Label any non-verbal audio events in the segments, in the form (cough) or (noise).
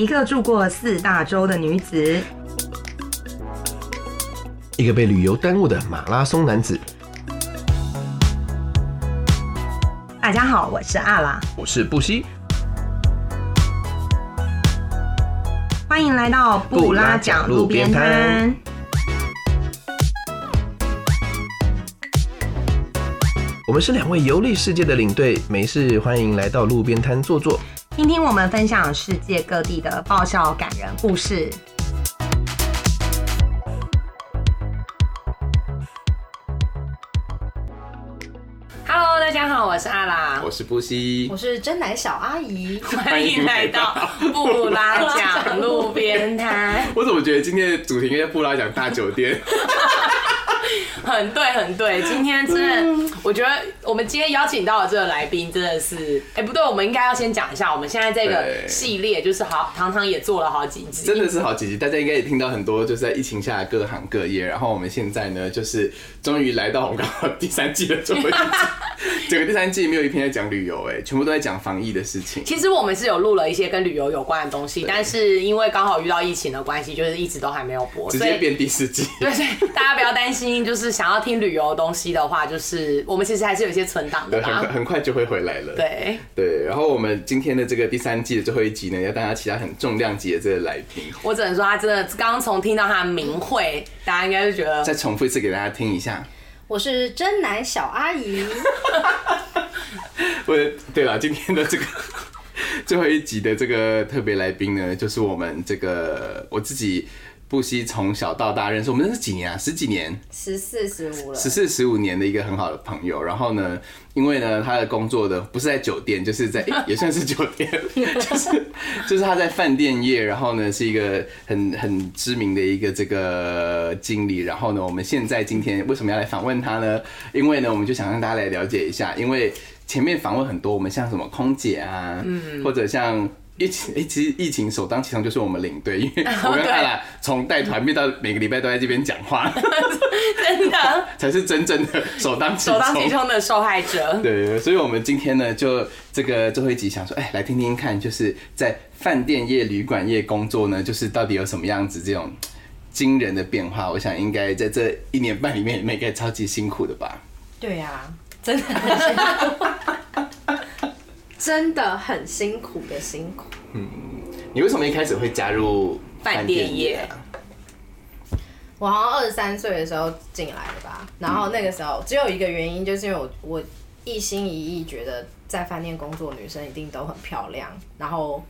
一个住过四大洲的女子，一个被旅游耽误的马拉松男子。大家好，我是阿拉，我是布西，欢迎来到布拉讲路边摊。我们是两位游历世界的领队，没事欢迎来到路边摊坐坐，听听我们分享世界各地的爆笑感人故事。Hello，大家好，我是阿拉，我是布西，我是真奶小阿姨，欢迎来到布拉讲路边摊。(laughs) 我怎么觉得今天的主题应该布拉讲大酒店？(laughs) 很对，很对。今天真的，我觉得我们今天邀请到的这个来宾真的是，哎，不对，我们应该要先讲一下，我们现在这个系列就是好，糖糖也做了好几集，真的是好几集。大家应该也听到很多，就是在疫情下各行各业。然后我们现在呢，就是终于来到我们刚好第三季的最后一集。(laughs) 整个第三季没有一篇在讲旅游，哎，全部都在讲防疫的事情。其实我们是有录了一些跟旅游有关的东西，但是因为刚好遇到疫情的关系，就是一直都还没有播，直接变第四季。对，大家不要担心，就是想要听旅游的东西的话，就是我们其实还是有一些存档的，很很快就会回来了。对对，然后我们今天的这个第三季的最后一集呢，要大家其他很重量级的这个来宾。我只能说，他真的刚刚从听到他的名讳，大家应该就觉得。再重复一次给大家听一下。我是真奶小阿姨。(laughs) 我对了，今天的这个 (laughs) 最后一集的这个特别来宾呢，就是我们这个我自己不惜从小到大认识，我们认识几年啊？十几年？十四十五了。十四十五年的一个很好的朋友。然后呢，因为呢，他的工作的不是在酒店，就是在 (laughs) 也算是酒店，(laughs) 就是就是他在饭店业。然后呢，是一个很很知名的一个这个经理。然后呢，我们现在今天为什么要来访问他呢？因为呢，我们就想让大家来了解一下，因为。前面访问很多，我们像什么空姐啊，嗯或者像疫情，哎，其实疫情首当其冲就是我们领队，因为我跟他俩从带团变到每个礼拜都在这边讲话，(laughs) 真的 (laughs) 才是真正的首当首当其冲的受害者。对，所以我们今天呢，就这个最后一集想说，哎，来听听看，就是在饭店业、旅馆业工作呢，就是到底有什么样子这种惊人的变化？我想应该在这一年半里面，应该超级辛苦的吧？对呀。真的很辛苦，(laughs) 真的很辛苦的辛苦。嗯，你为什么一开始会加入饭店业？我好像二十三岁的时候进来的吧。然后那个时候只有一个原因，就是因为我我一心一意觉得在饭店工作女生一定都很漂亮，然后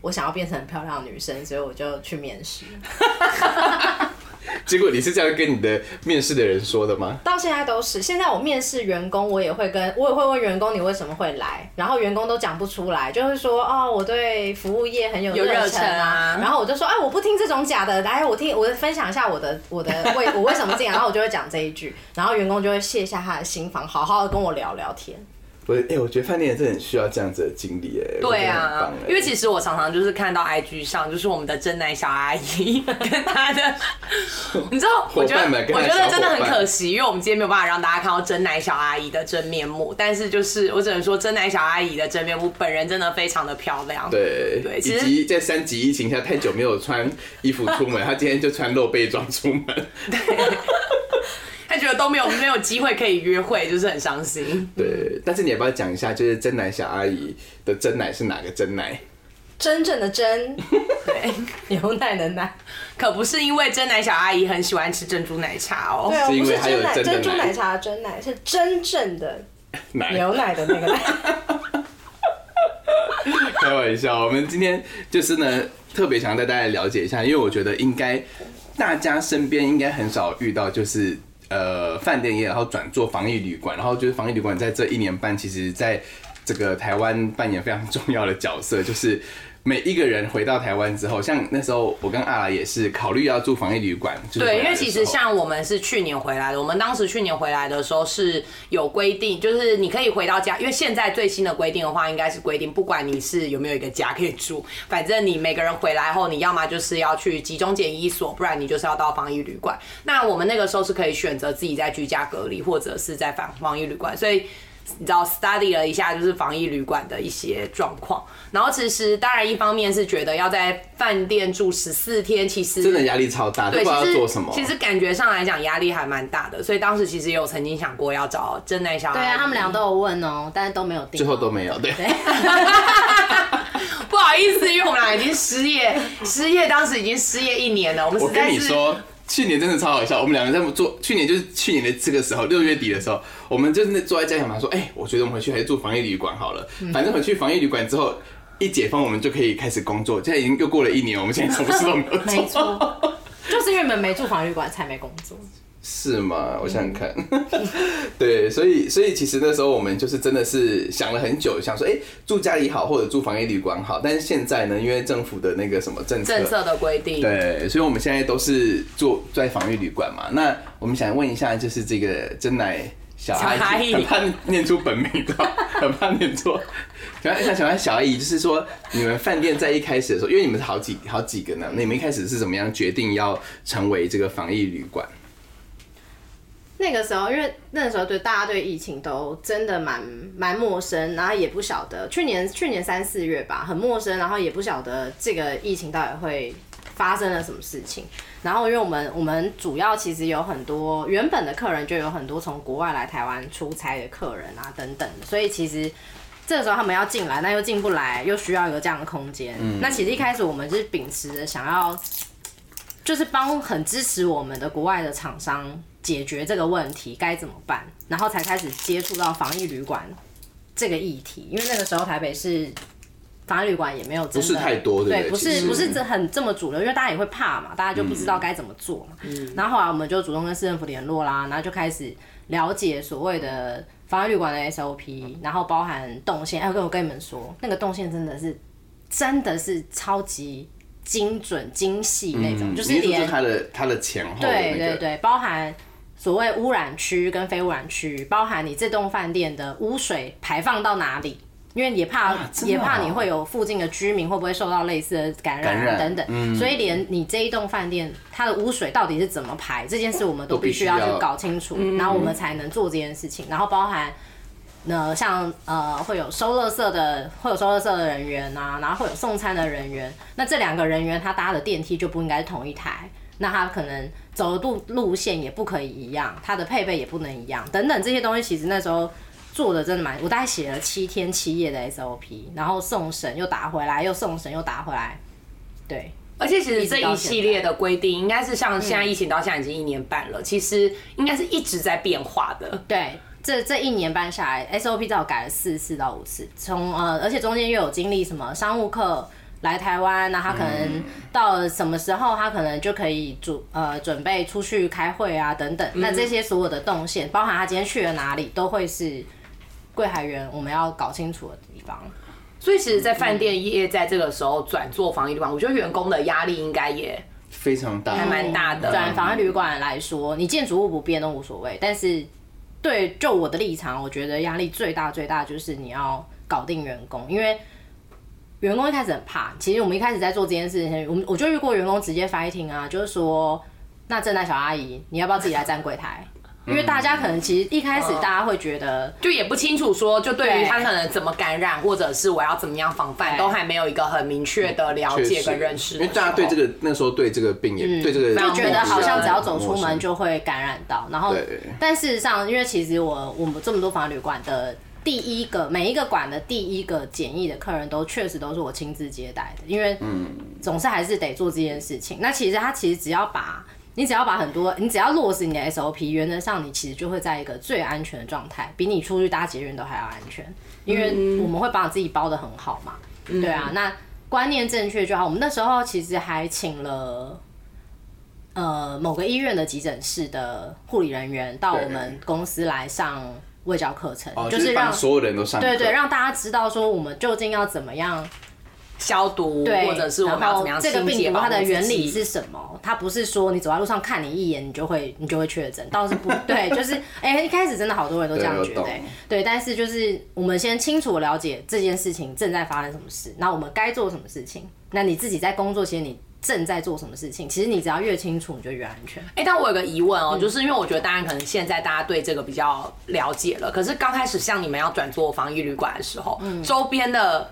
我想要变成很漂亮的女生，所以我就去面试。(laughs) (laughs) 结果你是这样跟你的面试的人说的吗？到现在都是。现在我面试员工，我也会跟我也会问员工你为什么会来，然后员工都讲不出来，就是说哦我对服务业很有热忱啊。然后我就说哎我不听这种假的，来我听我分享一下我的我的为我为什么进来，然后我就会讲这一句，然后员工就会卸下他的心防，好好的跟我聊聊天。不是，哎，我觉得饭店真的很需要这样子的经历，哎，对啊，因为其实我常常就是看到 IG 上，就是我们的真奶小阿姨 (laughs) 跟她的，(laughs) 你知道，我觉得我觉得真的很可惜，因为我们今天没有办法让大家看到真奶小阿姨的真面目，但是就是我只能说，真奶小阿姨的真面目，本人真的非常的漂亮，对对，以及在三级疫情下太久没有穿衣服出门，她今天就穿露背装出门。(laughs) 他觉得都没有没有机会可以约会，就是很伤心。对，但是你要不要讲一下，就是真奶小阿姨的真奶是哪个真奶？真正的真，(laughs) 对，牛奶的奶，可不是因为真奶小阿姨很喜欢吃珍珠奶茶哦。对，不是真奶珍珠奶茶的真奶，是真正的牛奶的那个奶。(laughs) 开玩笑，我们今天就是呢，特别想带大家了解一下，因为我觉得应该大家身边应该很少遇到，就是。呃，饭店业，然后转做防疫旅馆，然后就是防疫旅馆在这一年半，其实在这个台湾扮演非常重要的角色，就是。每一个人回到台湾之后，像那时候我跟阿拉也是考虑要住防疫旅馆。对，因为其实像我们是去年回来的，我们当时去年回来的时候是有规定，就是你可以回到家，因为现在最新的规定的话，应该是规定不管你是有没有一个家可以住，反正你每个人回来后，你要么就是要去集中检疫所，不然你就是要到防疫旅馆。那我们那个时候是可以选择自己在居家隔离，或者是在防防疫旅馆，所以。你知道 study 了一下，就是防疫旅馆的一些状况。然后其实当然一方面是觉得要在饭店住十四天，其实真的压力超大，不知道做什么。其实感觉上来讲压力还蛮大的，所以当时其实有曾经想过要找真奈小。对啊，他们俩都有问哦，但是都没有定。最后都没有，对。(laughs) 不好意思，因为我们俩已经失业，失业当时已经失业一年了。我们我跟你说。去年真的超好笑，我们两个在做。去年就是去年的这个时候，六月底的时候，我们就是坐在家想嘛，说：“哎，我觉得我们回去还是住防疫旅馆好了。反正回去防疫旅馆之后，一解封我们就可以开始工作。现在已经又过了一年，我们现在什么事都没有做。(laughs) 没错，就是因为我们没住防疫旅馆才没工作。是吗？我想想看，(laughs) 对，所以所以其实那时候我们就是真的是想了很久，想说，哎，住家里好，或者住防疫旅馆好。但是现在呢，因为政府的那个什么政策政策的规定，对，所以我们现在都是住在防疫旅馆嘛。那我们想问一下，就是这个真奶小阿姨，很怕念出本名的，(laughs) 很怕念错。想想想问小阿姨，就是说你们饭店在一开始的时候，因为你们是好几好几个呢，你们一开始是怎么样决定要成为这个防疫旅馆？那个时候，因为那个时候对大家对疫情都真的蛮蛮陌生，然后也不晓得去年去年三四月吧，很陌生，然后也不晓得这个疫情到底会发生了什么事情。然后因为我们我们主要其实有很多原本的客人就有很多从国外来台湾出差的客人啊等等，所以其实这个时候他们要进来，那又进不来，又需要一个这样的空间。那其实一开始我们是秉持着想要，就是帮很支持我们的国外的厂商。解决这个问题该怎么办？然后才开始接触到防疫旅馆这个议题，因为那个时候台北市防疫旅馆也没有不是太多，对，不是不是这很这么主流，因为大家也会怕嘛，大家就不知道该怎么做嘛。然后后来我们就主动跟市政府联络啦，然后就开始了解所谓的防疫旅馆的 SOP，然后包含动线。哎，我跟你们说，那个动线真的是真的是超级精准精细那种，就是连它的它的前后，对对对，包含。所谓污染区跟非污染区，包含你这栋饭店的污水排放到哪里，因为也怕也怕你会有附近的居民会不会受到类似的感染等等，所以连你这一栋饭店它的污水到底是怎么排这件事，我们都必须要去搞清楚，然后我们才能做这件事情。然后包含那像呃会有收垃圾的，会有收垃圾的人员啊，然后会有送餐的人员，那这两个人员他搭的电梯就不应该是同一台。那他可能走的路路线也不可以一样，他的配备也不能一样，等等这些东西，其实那时候做的真的蛮，我大概写了七天七夜的 SOP，然后送审又打回来，又送审又打回来，对。而且其实这一系列的规定，应该是像现在疫情到现在已经一年半了，其实应该是一直在变化的。对，这这一年半下来，SOP 至少改了四次到五次，从呃，而且中间又有经历什么商务课。来台湾，那他可能到什么时候，他可能就可以准呃准备出去开会啊等等。那这些所有的动线，包含他今天去了哪里，都会是柜海员我们要搞清楚的地方。所以，其实，在饭店业在这个时候转做防疫旅馆，我觉得员工的压力应该也非常大，还蛮大的。转防疫旅馆来说，你建筑物不变都无所谓，但是对就我的立场，我觉得压力最大最大就是你要搞定员工，因为。员工一开始很怕，其实我们一开始在做这件事情，我们我就遇过员工直接 fighting 啊，就是说，那正大小阿姨，你要不要自己来站柜台？因为大家可能其实一开始大家会觉得，就也不清楚说，就对于他可能怎么感染，或者是我要怎么样防范，都还没有一个很明确的了解跟认识。因为大家对这个那时候对这个病也对这个，就觉得好像只要走出门就会感染到，然后，但事实上，因为其实我我们这么多房旅馆的。第一个每一个馆的第一个检疫的客人都确实都是我亲自接待的，因为总是还是得做这件事情。那其实他其实只要把你只要把很多你只要落实你的 SOP，原则上你其实就会在一个最安全的状态，比你出去搭捷运都还要安全，因为我们会把自己包的很好嘛。对啊，那观念正确就好。我们那时候其实还请了呃某个医院的急诊室的护理人员到我们公司来上。卫教课程就是让所有人都上，对对，让大家知道说我们究竟要怎么样消毒，或者是我们要怎么样这个病毒它的原理是什么？它不是说你走在路上看你一眼，你就会你就会确诊，倒是不 (laughs) 对，就是哎，一开始真的好多人都这样觉得，对，但是就是我们先清楚了解这件事情正在发生什么事，那我们该做什么事情？那你自己在工作前你。正在做什么事情。其实你只要越清楚，你就越安全。哎，但我有个疑问哦，就是因为我觉得当然可能现在大家对这个比较了解了，可是刚开始像你们要转做防疫旅馆的时候，嗯周边的。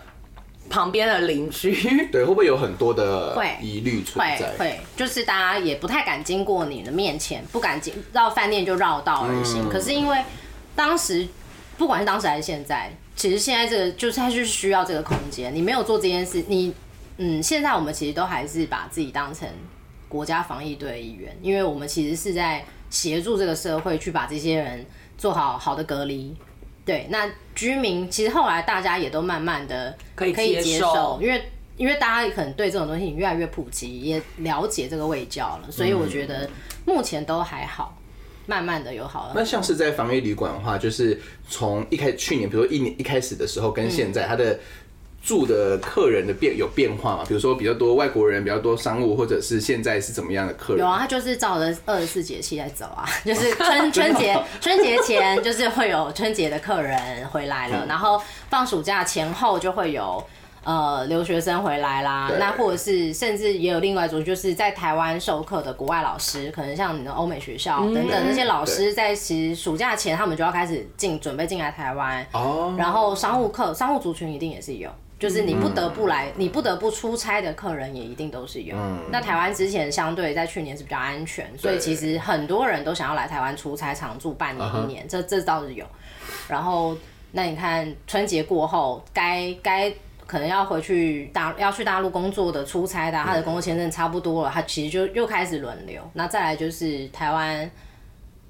旁边的邻居，(laughs) 对，会不会有很多的疑虑存在？会，就是大家也不太敢经过你的面前，不敢进绕饭店就绕道而行。可是因为当时，不管是当时还是现在，其实现在这个就是它是需要这个空间。你没有做这件事，你嗯，现在我们其实都还是把自己当成国家防疫队的一员，因为我们其实是在协助这个社会去把这些人做好好的隔离。对，那居民其实后来大家也都慢慢的可以可以接受，因为因为大家可能对这种东西越来越普及，也了解这个味教了，所以我觉得目前都还好，慢慢的有好了。那像是在防疫旅馆的话，就是从一开始去年，比如说一年一开始的时候，跟现在它的。住的客人的变有变化嘛？比如说比较多外国人，比较多商务，或者是现在是怎么样的客人？有啊，他就是照着二十四节气在走啊，(laughs) 就是春 (laughs) 春节春节前就是会有春节的客人回来了，然后放暑假前后就会有呃留学生回来啦，那或者是甚至也有另外一种就是在台湾授课的国外老师，可能像你的欧美学校等等那些老师，在其实暑假前他们就要开始进准备进来台湾哦，然后商务课商务族群一定也是有。就是你不得不来，你不得不出差的客人也一定都是有。那台湾之前相对在去年是比较安全，所以其实很多人都想要来台湾出差，常住半年一年，这这倒是有。然后那你看春节过后，该该可能要回去大要去大陆工作的出差的，他的工作签证差不多了，他其实就又开始轮流。那再来就是台湾。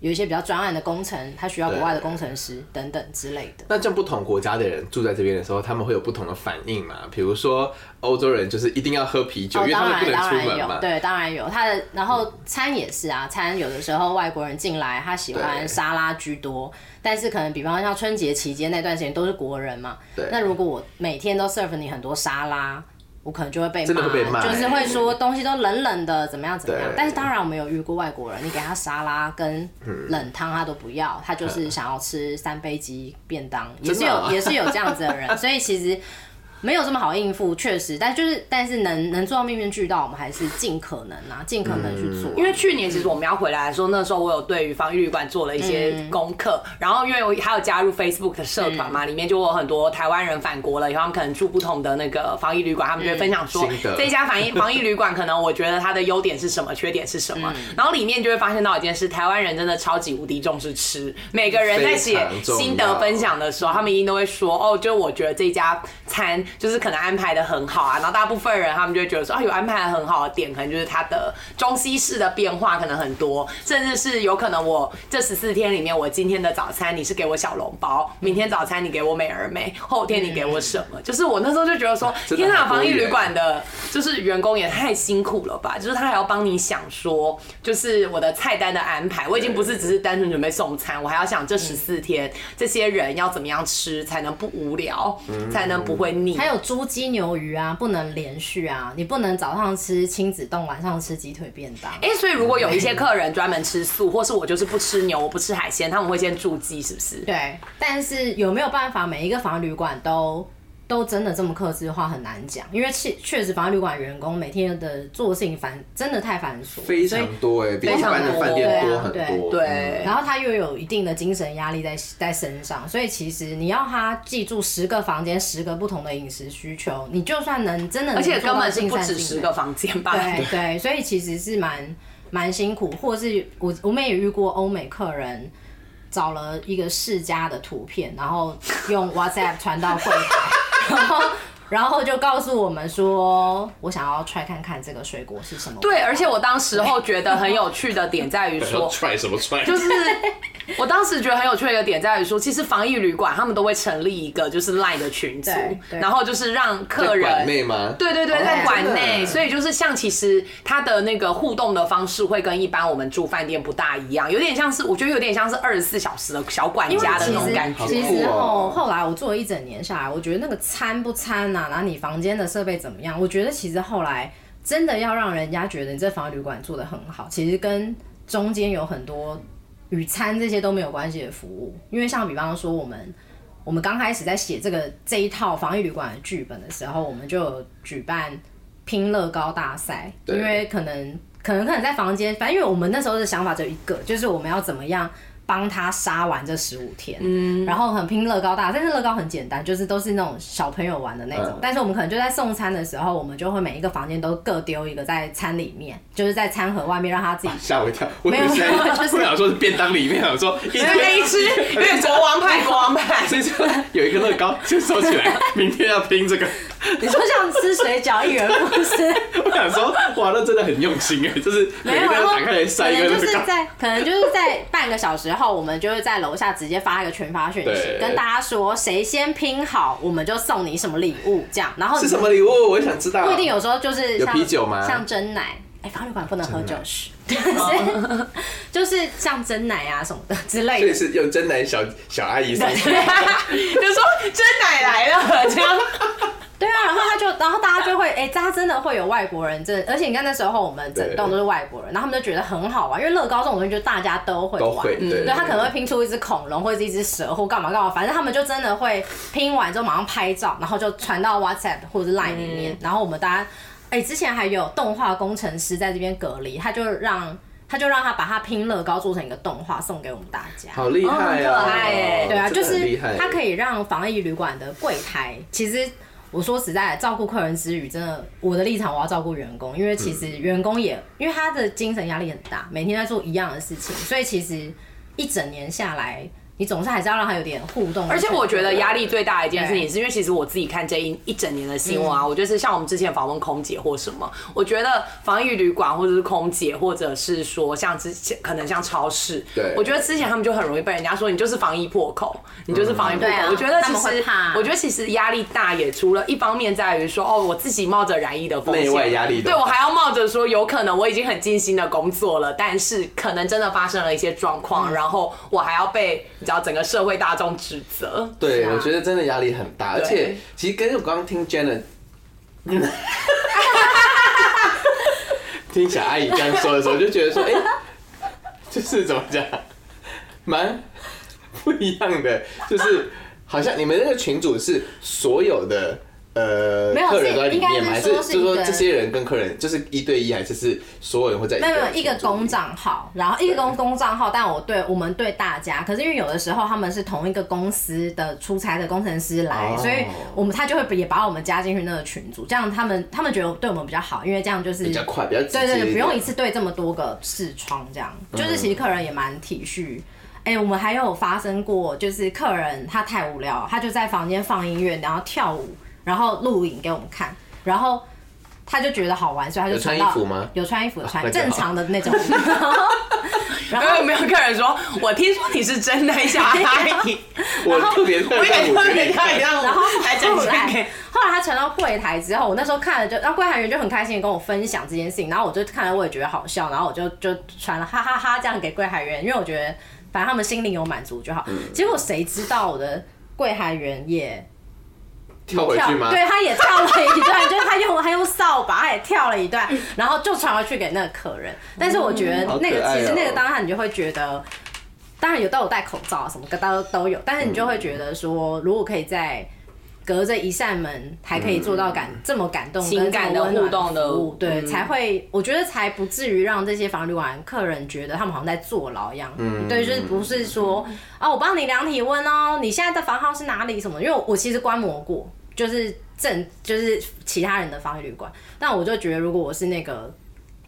有一些比较专案的工程，他需要国外的工程师等等之类的。那这不同国家的人住在这边的时候，他们会有不同的反应嘛？比如说欧洲人就是一定要喝啤酒，因为他们不能出门嘛。对，当然有。他的然后餐也是啊，餐有的时候外国人进来，他喜欢沙拉居多，但是可能比方像春节期间那段时间都是国人嘛。对。那如果我每天都 serve 你很多沙拉。我可能就会被骂，就是会说东西都冷冷的，怎么样怎么样。但是当然我们有遇过外国人，你给他沙拉跟冷汤他都不要，他就是想要吃三杯鸡便当，(laughs) 也是有也是有这样子的人，所以其实。没有这么好应付，确实，但就是但是能能做到面面俱到，我们还是尽可能啊，尽可能去做。因为去年其实我们要回来的时候，那时候我有对于防疫旅馆做了一些功课，然后因为我还有加入 Facebook 的社团嘛，里面就有很多台湾人返国了，以后他们可能住不同的那个防疫旅馆，他们就会分享说这家防疫防疫旅馆可能我觉得它的优点是什么，缺点是什么，然后里面就会发现到一件事，台湾人真的超级无敌重视吃，每个人在写心得分享的时候，他们一定都会说哦，就我觉得这家餐。就是可能安排的很好啊，然后大部分人他们就会觉得说啊，有安排的很好的点，可能就是它的中西式的变化可能很多，甚至是有可能我这十四天里面，我今天的早餐你是给我小笼包，明天早餐你给我美而美，后天你给我什么？就是我那时候就觉得说，天哪，防疫旅馆的就是员工也太辛苦了吧？就是他还要帮你想说，就是我的菜单的安排，我已经不是只是单纯准备送餐，我还要想这十四天这些人要怎么样吃才能不无聊，才能不会腻。还有猪鸡牛鱼啊，不能连续啊，你不能早上吃亲子冻，晚上吃鸡腿便当。哎，所以如果有一些客人专门吃素，或是我就是不吃牛，我不吃海鲜，他们会先住鸡，是不是？对，但是有没有办法每一个房旅馆都？都真的这么克制的话很难讲，因为确确实房旅馆员工每天的做事情繁真的太繁琐，非常多哎，比一般的饭店多很多。对，然后他又有一定的精神压力在在身上，所以其实你要他记住十个房间十个不同的饮食需求，你就算能真的，而且根本是不止十个房间吧？对对，所以其实是蛮蛮辛苦，或是我我们也遇过欧美客人找了一个世家的图片，然后用 WhatsApp 传到柜台。(laughs) 然后，然后就告诉我们说，我想要 try 看看这个水果是什么。对，而且我当时候觉得很有趣的点在于说，(laughs) try 什么 try，就是。我当时觉得很有趣的一个点在于说，其实防疫旅馆他们都会成立一个就是赖的群组，然后就是让客人馆内吗？对对对，在馆内，所以就是像其实他的那个互动的方式会跟一般我们住饭店不大一样，有点像是我觉得有点像是二十四小时的小管家的那种感觉。其实后后来我做了一整年下来，我觉得那个餐不餐呐，然后你房间的设备怎么样？我觉得其实后来真的要让人家觉得你这防疫旅馆做的很好，其实跟中间有很多。与餐这些都没有关系的服务，因为像比方说我们，我们刚开始在写这个这一套防疫旅馆的剧本的时候，我们就有举办拼乐高大赛，因为可能可能可能在房间，反正因为我们那时候的想法只有一个，就是我们要怎么样。帮他杀完这十五天，嗯，然后很拼乐高大，但是乐高很简单，就是都是那种小朋友玩的那种。但是我们可能就在送餐的时候，我们就会每一个房间都各丢一个在餐里面，就是在餐盒外面让他自己。吓我一跳，没有，(laughs) 就是我想说是便当里面，我说一人 (laughs) 一只，因为国王派，国王派，(laughs) 所以就有一个乐高就收起来，明天要拼这个。(laughs) 你说像吃水饺，一人不吃。(laughs) 我想说，哇，那真的很用心哎，就是每个打开来塞一个就是在可能就是在半个小时后，我们就会在楼下直接发一个群发讯息，跟大家说谁先拼好，我们就送你什么礼物这样。然后是什么礼物？我也想知道。不一定，有时候就是有啤酒吗？像真奶，哎，法律馆不能喝酒是，(laughs) 就是像真奶啊什么的之类的。所以是用真奶小小阿姨送，就说真奶来了这样。对啊，(laughs) 然后他就，然后大家就会，哎，他真的会有外国人，真，而且你看那时候我们整栋都是外国人，然后他们就觉得很好玩，因为乐高这种东西就大家都会玩，对，他可能会拼出一只恐龙或者一只蛇或干嘛干嘛，反正他们就真的会拼完之后马上拍照，然后就传到 WhatsApp 或者 Line 里面，然后我们大家，哎，之前还有动画工程师在这边隔离，他就让他就让他把他拼乐高做成一个动画送给我们大家，好厉害啊，可爱哎，对啊，就是他可以让防疫旅馆的柜台其实。我说实在，照顾客人之余，真的，我的立场我要照顾员工，因为其实员工也，因为他的精神压力很大，每天在做一样的事情，所以其实一整年下来。你总是还是要让他有点互动，而且我觉得压力最大的一件事情，是因为其实我自己看这一一整年的新闻啊，我觉得是像我们之前访问空姐或什么，我觉得防疫旅馆或者是空姐，或者是说像之前可能像超市，对，我觉得之前他们就很容易被人家说你就是防疫破口，你就是防疫破口。我觉得其实，我觉得其实压力大也除了一方面在于说哦，我自己冒着染疫的风险，内外压力，对我还要冒着说有可能我已经很尽心的工作了，但是可能真的发生了一些状况，然后我还要被道整个社会。大众指责，对我觉得真的压力很大，而且其实跟我刚刚听 Jenna，(laughs) 听小阿姨这样说的时候，就觉得说，哎，就是怎么讲，蛮不一样的，就是好像你们那个群主是所有的。呃，客人都在里面吗？还是就是说这些人跟客人就是一对一，还是是所有人会在？没有没有一个公账号，然后一个公公账号，但我对我们对大家，可是因为有的时候他们是同一个公司的出差的工程师来，所以我们他就会也把我们加进去那个群组，这样他们他们觉得对我们比较好，因为这样就是比较快，比较对对对，不用一次对这么多个视窗，这样就是其实客人也蛮体恤。哎，我们还有发生过，就是客人他太无聊，他就在房间放音乐，然后跳舞。然后录影给我们看，然后他就觉得好玩，所以他就穿衣服吗？有穿衣服的穿正常的那种。(laughs) 然后有没有客人说：“我听说你是真的小阿姨。(laughs) ”我特别我也特别看，然后还后来后来他传到柜台之后，我那时候看了就，然后柜台员就很开心跟我分享这件事情，然后我就看了我也觉得好笑，然后我就就传了哈哈哈这样给柜台员，因为我觉得反正他们心灵有满足就好。结果谁知道我的柜台员也。跳回去吗？对，他也跳了一段，(laughs) 就是他用他用扫把，他也跳了一段，然后就传回去给那个客人。但是我觉得那个其实那个当下你就会觉得，当然有都有戴口罩啊什么的都都有，但是你就会觉得说，如果可以在隔着一扇门还可以做到感这么感动、情感的互动的，对，才会我觉得才不至于让这些房旅馆客人觉得他们好像在坐牢一样。嗯，对，就是不是说啊，我帮你量体温哦，你现在的房号是哪里什么？因为我其实观摩过。就是正就是其他人的防疫旅馆，但我就觉得如果我是那个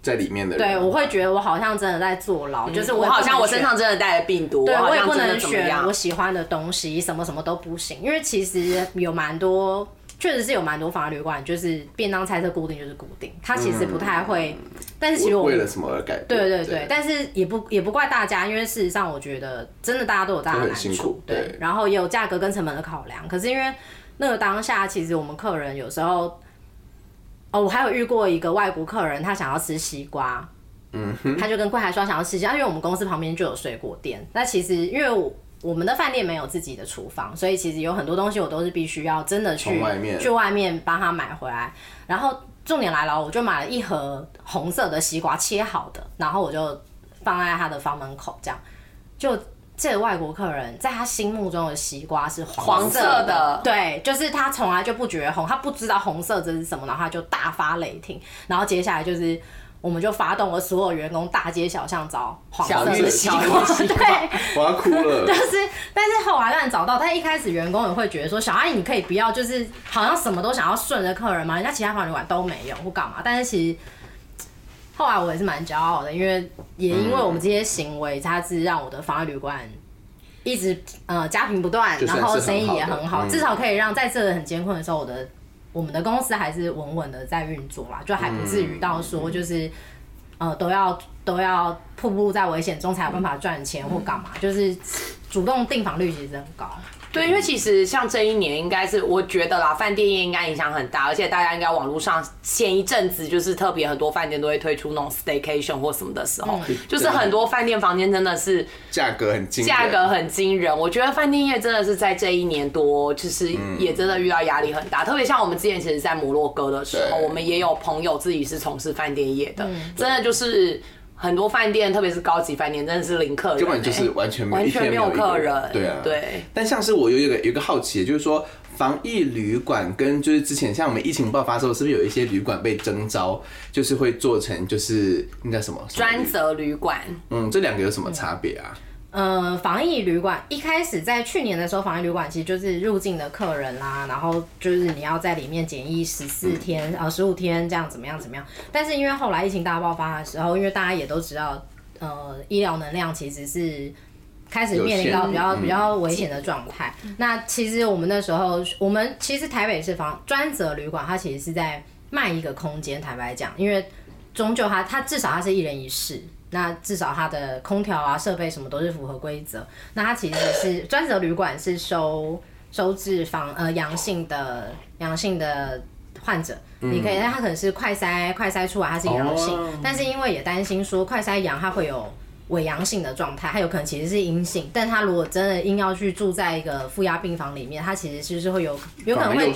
在里面的，人，对我会觉得我好像真的在坐牢，就是我好像我身上真的带了病毒，对我也不能选我喜欢的东西，什么什么都不行，因为其实有蛮多，确实是有蛮多防疫旅馆，就是便当菜色固定就是固定，它其实不太会，但是其实我为了什么而改？对对对，但是也不也不怪大家，因为事实上我觉得真的大家都有大家的难处，对，然后也有价格跟成本的考量，可是因为。那个当下，其实我们客人有时候，哦，我还有遇过一个外国客人，他想要吃西瓜，嗯，他就跟柜台说想要吃西瓜，因为我们公司旁边就有水果店。那其实因为我们的饭店没有自己的厨房，所以其实有很多东西我都是必须要真的去外面去外面帮他买回来。然后重点来了，我就买了一盒红色的西瓜切好的，然后我就放在他的房门口，这样就。这个外国客人在他心目中的西瓜是黄色的，对，就是他从来就不觉得红，他不知道红色这是什么，然后他就大发雷霆，然后接下来就是。我们就发动了所有员工，大街小巷找黄色的西瓜。对，我要哭了。(laughs) 但是，但是后来让人找到，但一开始员工也会觉得说，小阿姨你可以不要，就是好像什么都想要顺着客人嘛，人家其他房旅馆都没有或干嘛。但是其实后来我也是蛮骄傲的，因为也因为我们这些行为，它是让我的房旅馆一直呃家贫不断，然后生意也很好，至少可以让在这很艰困的时候，我的。我们的公司还是稳稳的在运作啦，就还不至于到说就是，呃，都要都要瀑布在危险中才有办法赚钱或干嘛，就是主动订房率其实很高。对，因为其实像这一年，应该是我觉得啦，饭店业应该影响很大，而且大家应该网络上前一阵子就是特别很多饭店都会推出那种 staycation 或什么的时候，就是很多饭店房间真的是价格很惊，价格很惊人。我觉得饭店业真的是在这一年多，就是也真的遇到压力很大。特别像我们之前其实，在摩洛哥的时候，我们也有朋友自己是从事饭店业的，真的就是。很多饭店，特别是高级饭店，真的是零客人，根本就是完全完全没有客人。对啊，对。但像是我有一个有一个好奇，就是说防疫旅馆跟就是之前像我们疫情爆发的时候，是不是有一些旅馆被征招，就是会做成就是那叫什么专责旅馆？嗯，这两个有什么差别啊？呃，防疫旅馆一开始在去年的时候，防疫旅馆其实就是入境的客人啦，然后就是你要在里面检疫十四天啊，十五天这样怎么样怎么样。但是因为后来疫情大爆发的时候，因为大家也都知道，呃，医疗能量其实是开始面临到比较比较危险的状态。那其实我们那时候，我们其实台北市防专责旅馆，它其实是在卖一个空间。坦白讲，因为终究它它至少它是一人一室。那至少它的空调啊、设备什么都是符合规则。那它其实是专责旅馆，是收收治防呃阳性的阳性的患者。你可以，但他可能是快筛快筛出来它是阳性，但是因为也担心说快筛阳它会有。伪阳性的状态，他有可能其实是阴性，但他如果真的硬要去住在一个负压病房里面，他其实就是会有有可能会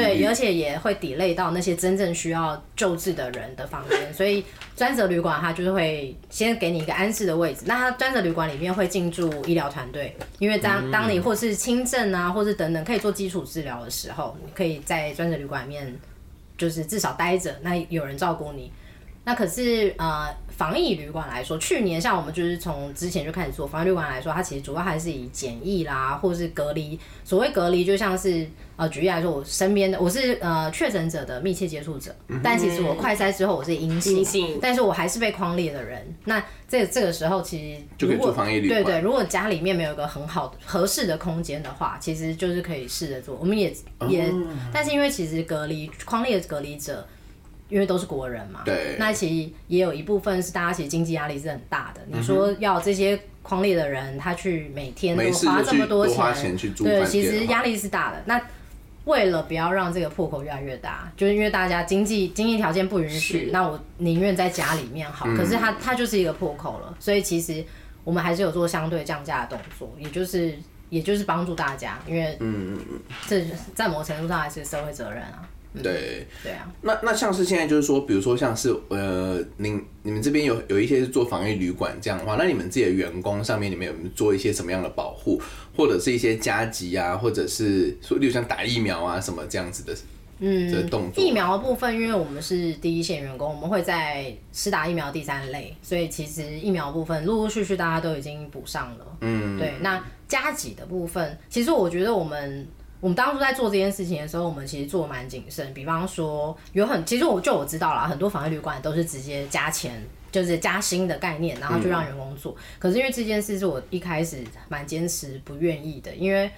对，而且也会抵累到那些真正需要救治的人的房间。所以专责旅馆它就是会先给你一个安置的位置，那它专责旅馆里面会进驻医疗团队，因为当当你或是轻症啊，或是等等可以做基础治疗的时候，你可以在专责旅馆里面就是至少待着，那有人照顾你。那可是呃，防疫旅馆来说，去年像我们就是从之前就开始做防疫旅馆来说，它其实主要还是以检疫啦，或者是隔离。所谓隔离，就像是呃，举例来说，我身边的我是呃确诊者的密切接触者，但其实我快筛之后我是阴性，但是我还是被框列的人。那这这个时候其实就可以做防疫旅馆。对对，如果家里面没有一个很好的合适的空间的话，其实就是可以试着做。我们也也，但是因为其实隔离框列隔离者。因为都是国人嘛，对，那其实也有一部分是大家其实经济压力是很大的。你说要这些狂烈的人，他去每天都花这么多钱，对，其实压力是大的。那为了不要让这个破口越来越大，就是因为大家经济经济条件不允许，那我宁愿在家里面好。可是它它就是一个破口了，所以其实我们还是有做相对降价的动作，也就是也就是帮助大家，因为嗯嗯嗯，这在某程度上还是社会责任啊。对，对啊。那那像是现在就是说，比如说像是呃，您你们这边有有一些是做防疫旅馆这样的话，那你们自己的员工上面，你们有做一些什么样的保护，或者是一些加急啊，或者是说，例如像打疫苗啊什么这样子的，嗯，的动作。疫苗的部分，因为我们是第一线员工，我们会在施打疫苗第三类，所以其实疫苗部分陆陆续续大家都已经补上了。嗯，对。那加急的部分，其实我觉得我们。我们当初在做这件事情的时候，我们其实做蛮谨慎。比方说，有很其实我就我知道了，很多防疫旅馆都是直接加钱，就是加薪的概念，然后就让员工做。可是因为这件事是我一开始蛮坚持不愿意的，因为。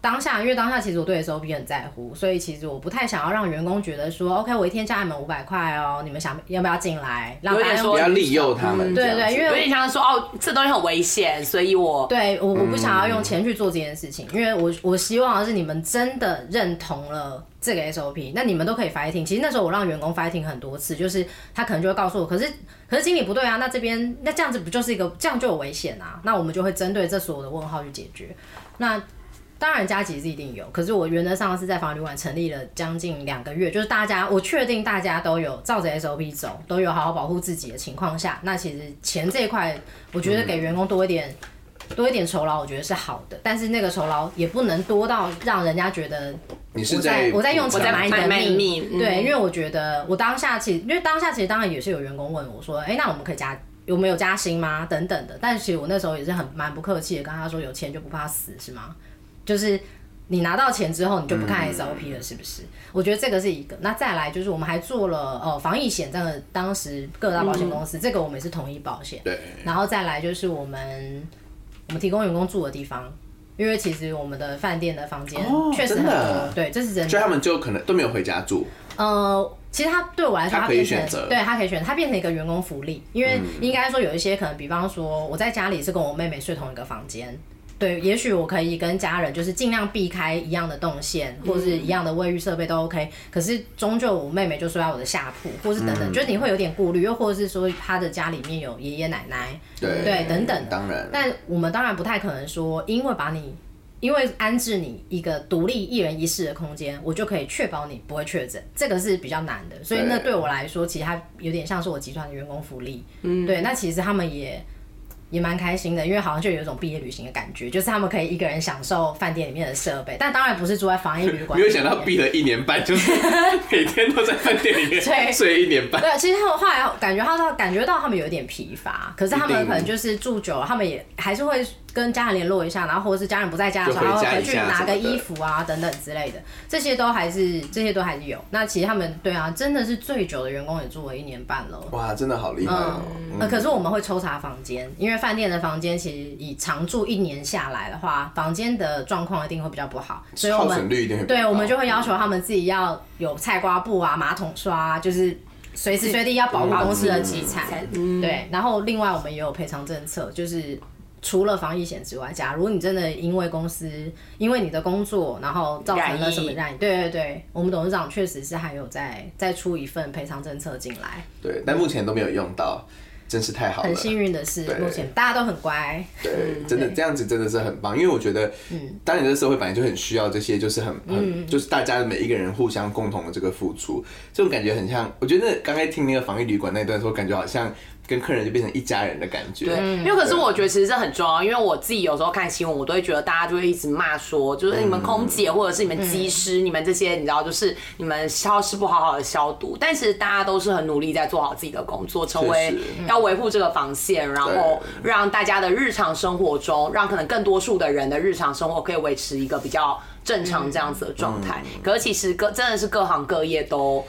当下，因为当下其实我对 SOP 很在乎，所以其实我不太想要让员工觉得说，OK，我一天加你们五百块哦，你们想要不要进来？让大家说要利诱他们，对对，因为有点像说哦，这东西很危险，所以我对我我不想要用钱去做这件事情，因为我我希望的是你们真的认同了这个 SOP，那你们都可以 fighting。其实那时候我让员工 fighting 很多次，就是他可能就会告诉我，可是可是经理不对啊，那这边那这样子不就是一个这样就有危险啊？那我们就会针对这所有的问号去解决。那当然加急是一定有，可是我原则上是在房旅馆成立了将近两个月，就是大家我确定大家都有照着 SOP 走，都有好好保护自己的情况下，那其实钱这一块，我觉得给员工多一点多一点酬劳，我觉得是好的，但是那个酬劳也不能多到让人家觉得你是在我在用钱买你的命。对，因为我觉得我当下其实，因为当下其实当然也是有员工问我说，哎，那我们可以加有没有加薪吗？等等的。但其实我那时候也是很蛮不客气的，跟他说有钱就不怕死是吗？就是你拿到钱之后，你就不看 SOP 了，是不是？我觉得这个是一个。那再来就是我们还做了呃防疫险，这个当时各大保险公司，这个我们也是统一保险。对。然后再来就是我们我们提供员工住的地方，因为其实我们的饭店的房间确实很多，对，这是真的。所以他们就可能都没有回家住。呃，其实他对我来说，他可以选择，对他可以选择，他变成一个员工福利，因为应该说有一些可能，比方说我在家里是跟我妹妹睡同一个房间。对，也许我可以跟家人就是尽量避开一样的动线，或是一样的卫浴设备都 OK。可是终究我妹妹就睡在我的下铺，或是等等，就是你会有点顾虑，又或者是说她的家里面有爷爷奶奶，对，等等。当然。但我们当然不太可能说，因为把你，因为安置你一个独立一人一室的空间，我就可以确保你不会确诊，这个是比较难的。所以那对我来说，其实它有点像是我集团的员工福利。嗯，对。那其实他们也。也蛮开心的，因为好像就有一种毕业旅行的感觉，就是他们可以一个人享受饭店里面的设备，但当然不是住在防疫旅馆。(laughs) 没有想到毕了一年半，就是 (laughs) 每天都在饭店里面睡一年半。对，其实他们后来感觉到感觉到他们有一点疲乏，可是他们可能就是住久了，他们也还是会。跟家人联络一下，然后或者是家人不在家的时候，然后回去拿个衣服啊等等之类的，这些都还是这些都还是有。那其实他们对啊，真的是最久的员工也住了一年半了。哇，真的好厉害哦！呃，可是我们会抽查房间，因为饭店的房间其实以常住一年下来的话，房间的状况一定会比较不好，所以我们对，我们就会要求他们自己要有菜瓜布啊、马桶刷，就是随时随地要保护公司的基产。对，然后另外我们也有赔偿政策，就是。除了防疫险之外，假如你真的因为公司因为你的工作，然后造成了什么染疫，对对对，我们董事长确实是还有在再出一份赔偿政策进来。对，但目前都没有用到，真是太好了。很幸运的是，目前大家都很乖。对，真的这样子真的是很棒，因为我觉得，嗯，当你的社会本来就很需要这些，就是很很就是大家的每一个人互相共同的这个付出，这种感觉很像。我觉得刚才听那个防疫旅馆那段时候，感觉好像。跟客人就变成一家人的感觉。对，因为可是我觉得其实这很重要，因为我自己有时候看新闻，我都会觉得大家就会一直骂说，就是你们空姐或者是你们机师，你们这些你知道，就是你们消失不好好的消毒，但其实大家都是很努力在做好自己的工作，成为要维护这个防线，然后让大家的日常生活中，让可能更多数的人的日常生活可以维持一个比较正常这样子的状态。可是其实各真的是各行各业都。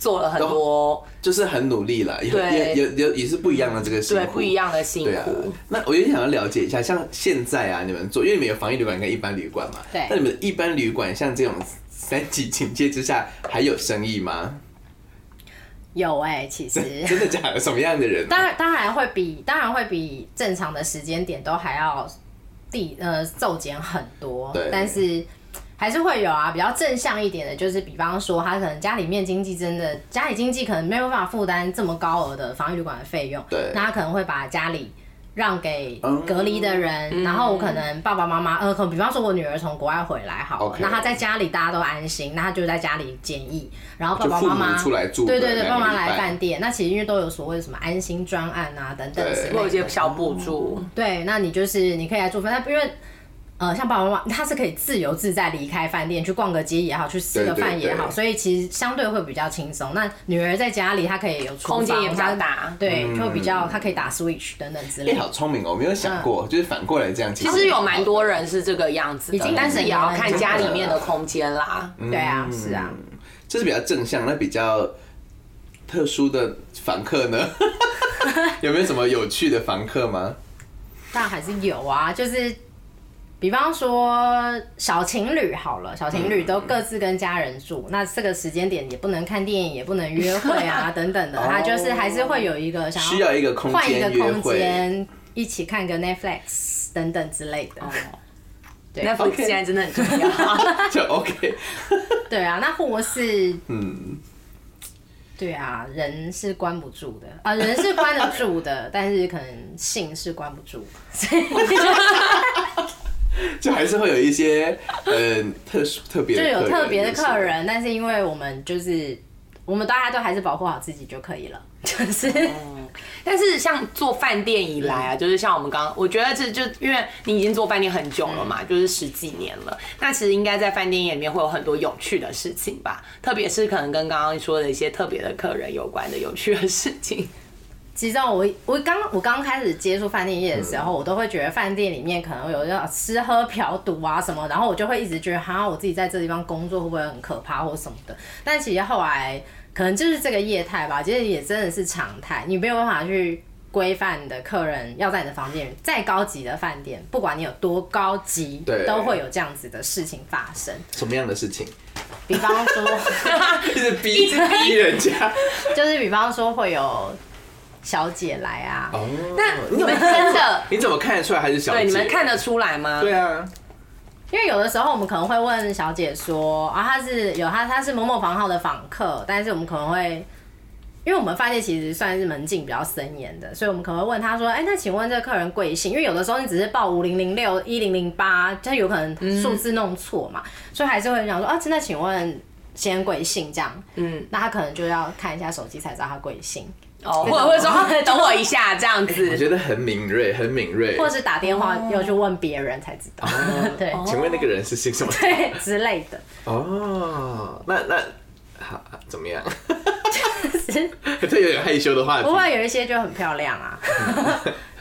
做了很多，就是很努力了，也也也也也是不一样的这个辛苦，对不一样的辛苦。那我有点想要了解一下，像现在啊，你们做，因为你们有防疫旅馆跟一般旅馆嘛，对。那你们一般旅馆像这种三级警戒之下还有生意吗？有哎，其实 (laughs) 真的假的？什么样的人？当然当然会比当然会比正常的时间点都还要递呃骤减很多，对，但是。还是会有啊，比较正向一点的，就是比方说他可能家里面经济真的家里经济可能没有办法负担这么高额的防疫旅馆的费用，对，那他可能会把家里让给隔离的人，然后我可能爸爸妈妈，呃，可能比方说我女儿从国外回来好，那她在家里大家都安心，那她就在家里检疫，然后爸爸妈妈出来住，对对对，爸妈来饭店，那其实因为都有所谓的什么安心专案啊等等，或有一些小补助，对，那你就是你可以来住饭店，因为。呃，像爸爸妈妈，他是可以自由自在离开饭店去逛个街也好，去吃个饭也好，所以其实相对会比较轻松。那女儿在家里，她可以有空间也比较大，对，就比较她可以打 Switch 等等之类。你好聪明哦，我没有想过，就是反过来这样。其实有蛮多人是这个样子的，但是也要看家里面的空间啦。对啊，是啊，这是比较正向。那比较特殊的房客呢？(laughs) 有没有什么有趣的房客吗？当然还是有啊，就是。比方说小情侣好了，小情侣都各自跟家人住，那这个时间点也不能看电影，也不能约会啊，(laughs) 等等的，他就是还是会有一个想要需要一个空间，换一个空间，一起看个 Netflix 等等之类的。对，Netflix 现在真的很重要，(laughs) 就 OK。(laughs) 对啊，那或是嗯，对啊，人是关不住的。啊，人是关得住的，但是可能性是关不住。(laughs) 就还是会有一些呃特殊特别，就有特别的客人，但是因为我们就是我们大家都还是保护好自己就可以了。(laughs) 就是，(laughs) 但是像做饭店以来啊，就是像我们刚刚，我觉得这就因为你已经做饭店很久了嘛，就是十几年了。那其实应该在饭店里面会有很多有趣的事情吧，特别是可能跟刚刚说的一些特别的客人有关的有趣的事情。其实我我刚我刚开始接触饭店业的时候，我都会觉得饭店里面可能有要吃喝嫖赌啊什么，然后我就会一直觉得，哈，我自己在这地方工作会不会很可怕或什么的。但其实后来可能就是这个业态吧，其实也真的是常态，你没有办法去规范的客人要在你的房间，再高级的饭店，不管你有多高级，都会有这样子的事情发生。什么样的事情？比方说，(laughs) 一直逼一直逼人家，(laughs) 就是比方说会有。小姐来啊！哦，那你们真的？(laughs) 你怎么看得出来还是小姐？对，你们看得出来吗？对啊，因为有的时候我们可能会问小姐说啊，她是有她，她是某某房号的访客，但是我们可能会，因为我们发现其实算是门禁比较森严的，所以我们可能会问她说，哎，那请问这个客人贵姓？因为有的时候你只是报五零零六一零零八，就有可能数字弄错嘛，所以还是会想说啊，真的请问先贵姓这样？嗯，那他可能就要看一下手机才知道他贵姓。哦，或者会说等我一下这样子，(laughs) 我觉得很敏锐，很敏锐，或者是打电话要去问别人才知道。对，请问那个人是姓什么？(laughs) 对之类的。哦，那那好怎么样？(laughs) 这有点害羞的话，不会有一些就很漂亮啊，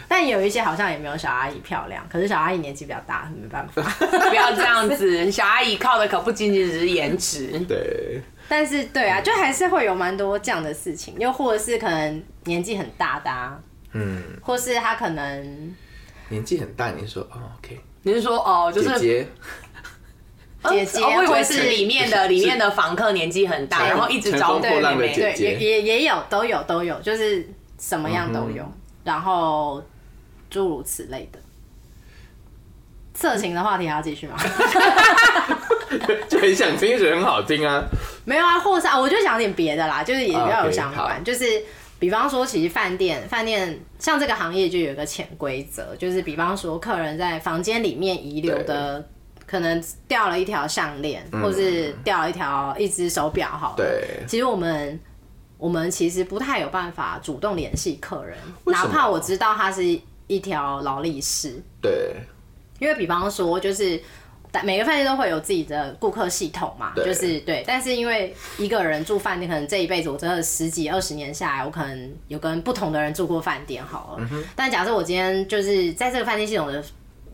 但有一些好像也没有小阿姨漂亮。可是小阿姨年纪比较大，没办法。(laughs) 不要这样子，小阿姨靠的可不仅仅只是颜值。对。但是，对啊，就还是会有蛮多这样的事情，又或者是可能年纪很大的，啊嗯，或是他可能年纪很大，你说哦，OK，你是说哦，就是姐姐，(laughs) 姐姐，我以为是里面的里面的房客年纪很大，然后一直找对妹妹，对，也也也有，都有都有，就是什么样都有，然后诸如此类的。色情的话题还要继续吗？(laughs) 就很想听，觉得很好听啊。没有啊，或是啊，我就想点别的啦，就是也比较有相关。就是比方说，其实饭店饭店像这个行业就有一个潜规则，就是比方说，客人在房间里面遗留的，可能掉了一条项链，或是掉了一条一只手表，好。对。其实我们我们其实不太有办法主动联系客人，哪怕我知道他是一条劳力士。对。因为比方说，就是每个饭店都会有自己的顾客系统嘛，就是对。但是因为一个人住饭店，可能这一辈子我真的十几二十年下来，我可能有跟不同的人住过饭店好了。但假设我今天就是在这个饭店系统的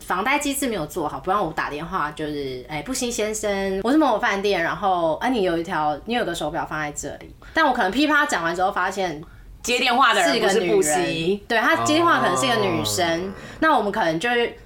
房贷机制没有做好，不让我打电话，就是哎，不行先生，我是某某饭店，然后哎，你有一条，你有个手表放在这里，但我可能噼啪讲完之后，发现接电话的人是一个女人，对他接电话可能是一个女生，那我们可能就是。